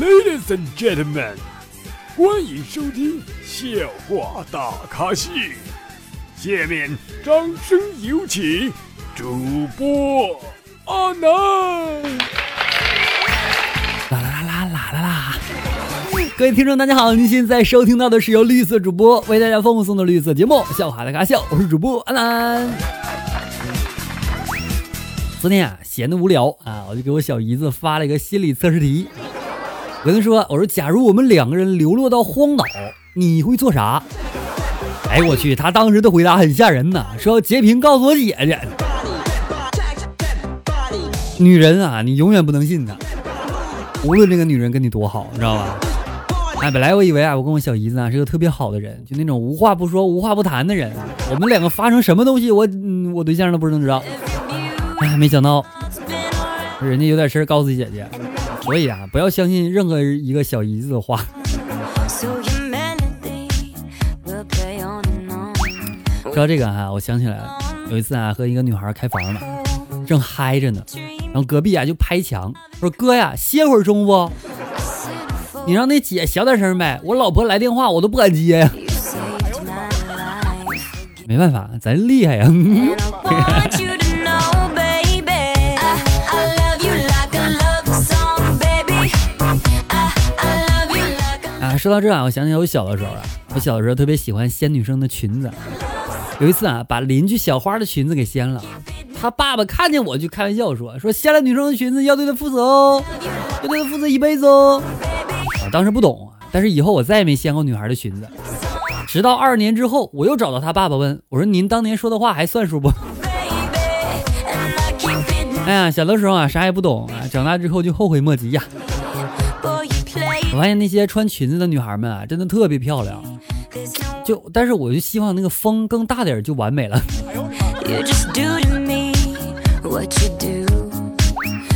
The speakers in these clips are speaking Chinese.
Ladies and gentlemen，欢迎收听笑话大咖秀。下面掌声有请主播阿南。啦啦啦啦啦啦啦！各位听众，大家好，您现在收听到的是由绿色主播为大家奉送的绿色节目《笑话大咖笑》，我是主播阿南。昨天啊，闲得无聊啊，我就给我小姨子发了一个心理测试题。我跟她说，我说假如我们两个人流落到荒岛，你会做啥？哎，我去，她当时的回答很吓人呐，说要截屏告诉我姐姐。女人啊，你永远不能信她，无论这个女人跟你多好，你知道吧？哎，本来我以为啊，我跟我小姨子啊是个特别好的人，就那种无话不说、无话不谈的人。我们两个发生什么东西，我，我对象都不能知道。哎，没想到人家有点事儿告诉姐姐，所以啊，不要相信任何一个小姨子的话。说到这个啊，我想起来了，有一次啊，和一个女孩开房呢，正嗨着呢，然后隔壁啊就拍墙说：“哥呀，歇会儿中不？你让那姐小点声呗，我老婆来电话我都不敢接呀。” 没办法，咱厉害呀。说到这啊，我想起我小的时候啊，我小的时候特别喜欢掀女生的裙子。有一次啊，把邻居小花的裙子给掀了，他爸爸看见我就开玩笑说：“说掀了女生的裙子要对她负责哦，要对她负责一辈子哦。”我当时不懂，但是以后我再也没掀过女孩的裙子。直到二十年之后，我又找到他爸爸问我说：“您当年说的话还算数不？” 哎呀，小的时候啊，啥也不懂啊，长大之后就后悔莫及呀。我发现那些穿裙子的女孩们啊，真的特别漂亮。就，但是我就希望那个风更大点就完美了。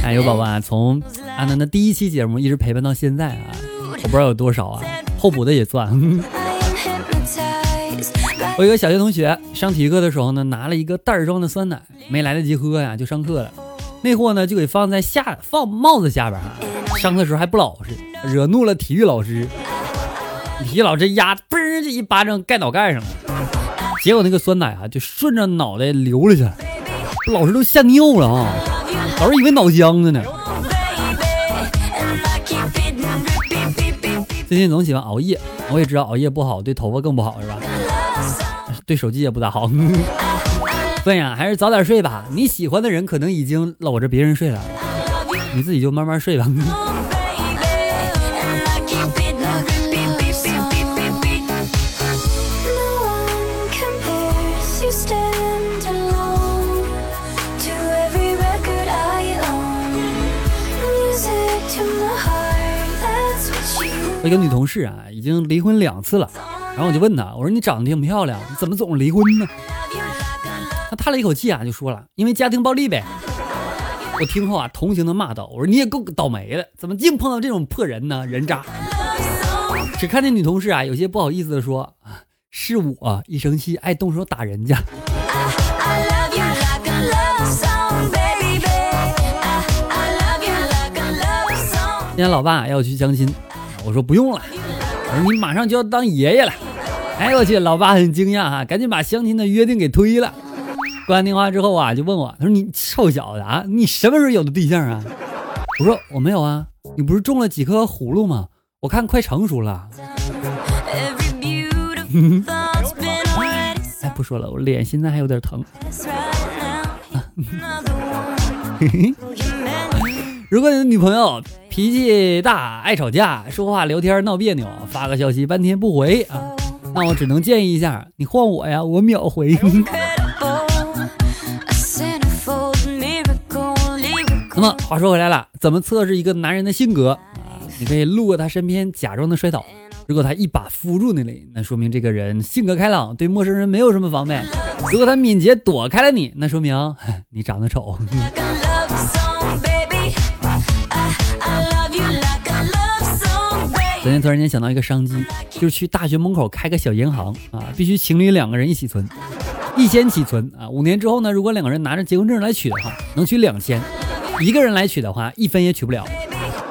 哎，有宝宝啊，从阿南的第一期节目一直陪伴到现在啊，我不知道有多少啊，候补的也算。我有个小学同学上体育课的时候呢，拿了一个袋装的酸奶，没来得及喝呀，就上课了。那货呢就给放在下放帽子下边啊，上课时候还不老实，惹怒了体育老师。体育老师压嘣就一巴掌盖脑盖上了，结果那个酸奶啊就顺着脑袋流了下来，老师都吓尿了啊！老师以为脑浆子呢。最近总喜欢熬夜，我也知道熬夜不好，对头发更不好，是吧？对手机也不咋好。所以啊，还是早点睡吧。你喜欢的人可能已经搂着别人睡了，你自己就慢慢睡吧。我一个女同事啊，已经离婚两次了，然后我就问她，我说你长得挺漂亮，怎么总是离婚呢？她叹了一口气啊，就说了，因为家庭暴力呗。我听后啊，同情的骂道，我说你也够倒霉的，怎么净碰到这种破人呢？人渣。只看那女同事啊，有些不好意思的说，是我一生气爱动手打人家。今天老爸要去相亲，我说不用了，我说你马上就要当爷爷了。哎我去，老爸很惊讶哈，赶紧把相亲的约定给推了。挂完电话之后啊，就问我，他说你臭小子啊，你什么时候有的对象啊？我说我没有啊，你不是种了几颗葫芦吗？我看快成熟了。哎，不说了，我脸现在还有点疼。如果你的女朋友脾气大、爱吵架、说话聊天闹别扭、发个消息半天不回啊，那我只能建议一下，你换我呀，我秒回。那么话说回来了，怎么测试一个男人的性格啊？你可以路过他身边，假装的摔倒，如果他一把扶住那里，那说明这个人性格开朗，对陌生人没有什么防备；如果他敏捷躲开了你，那说明你长得丑。昨天突然间想到一个商机，就是去大学门口开个小银行啊，必须情侣两个人一起存，一千起存啊。五年之后呢，如果两个人拿着结婚证来取的话，能取两千；一个人来取的话，一分也取不了。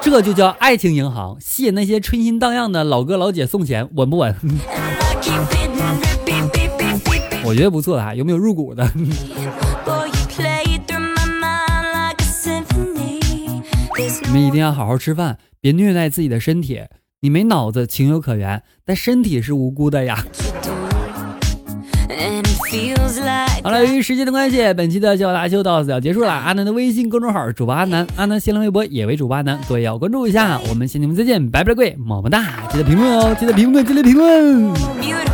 这就叫爱情银行，吸引那些春心荡漾的老哥老姐送钱，稳不稳？我觉得不错啊，有没有入股的？你们一定要好好吃饭，别虐待自己的身体。你没脑子情有可原，但身体是无辜的呀。好了，由于时间的关系，本期的笑大秀到此要结束了。阿南的微信公众号主播阿南，阿南新浪微博也为主播阿南，各位要关注一下。我们下期节目再见，拜拜，各位，么么哒！记得评论哦，记得评论，记得评论。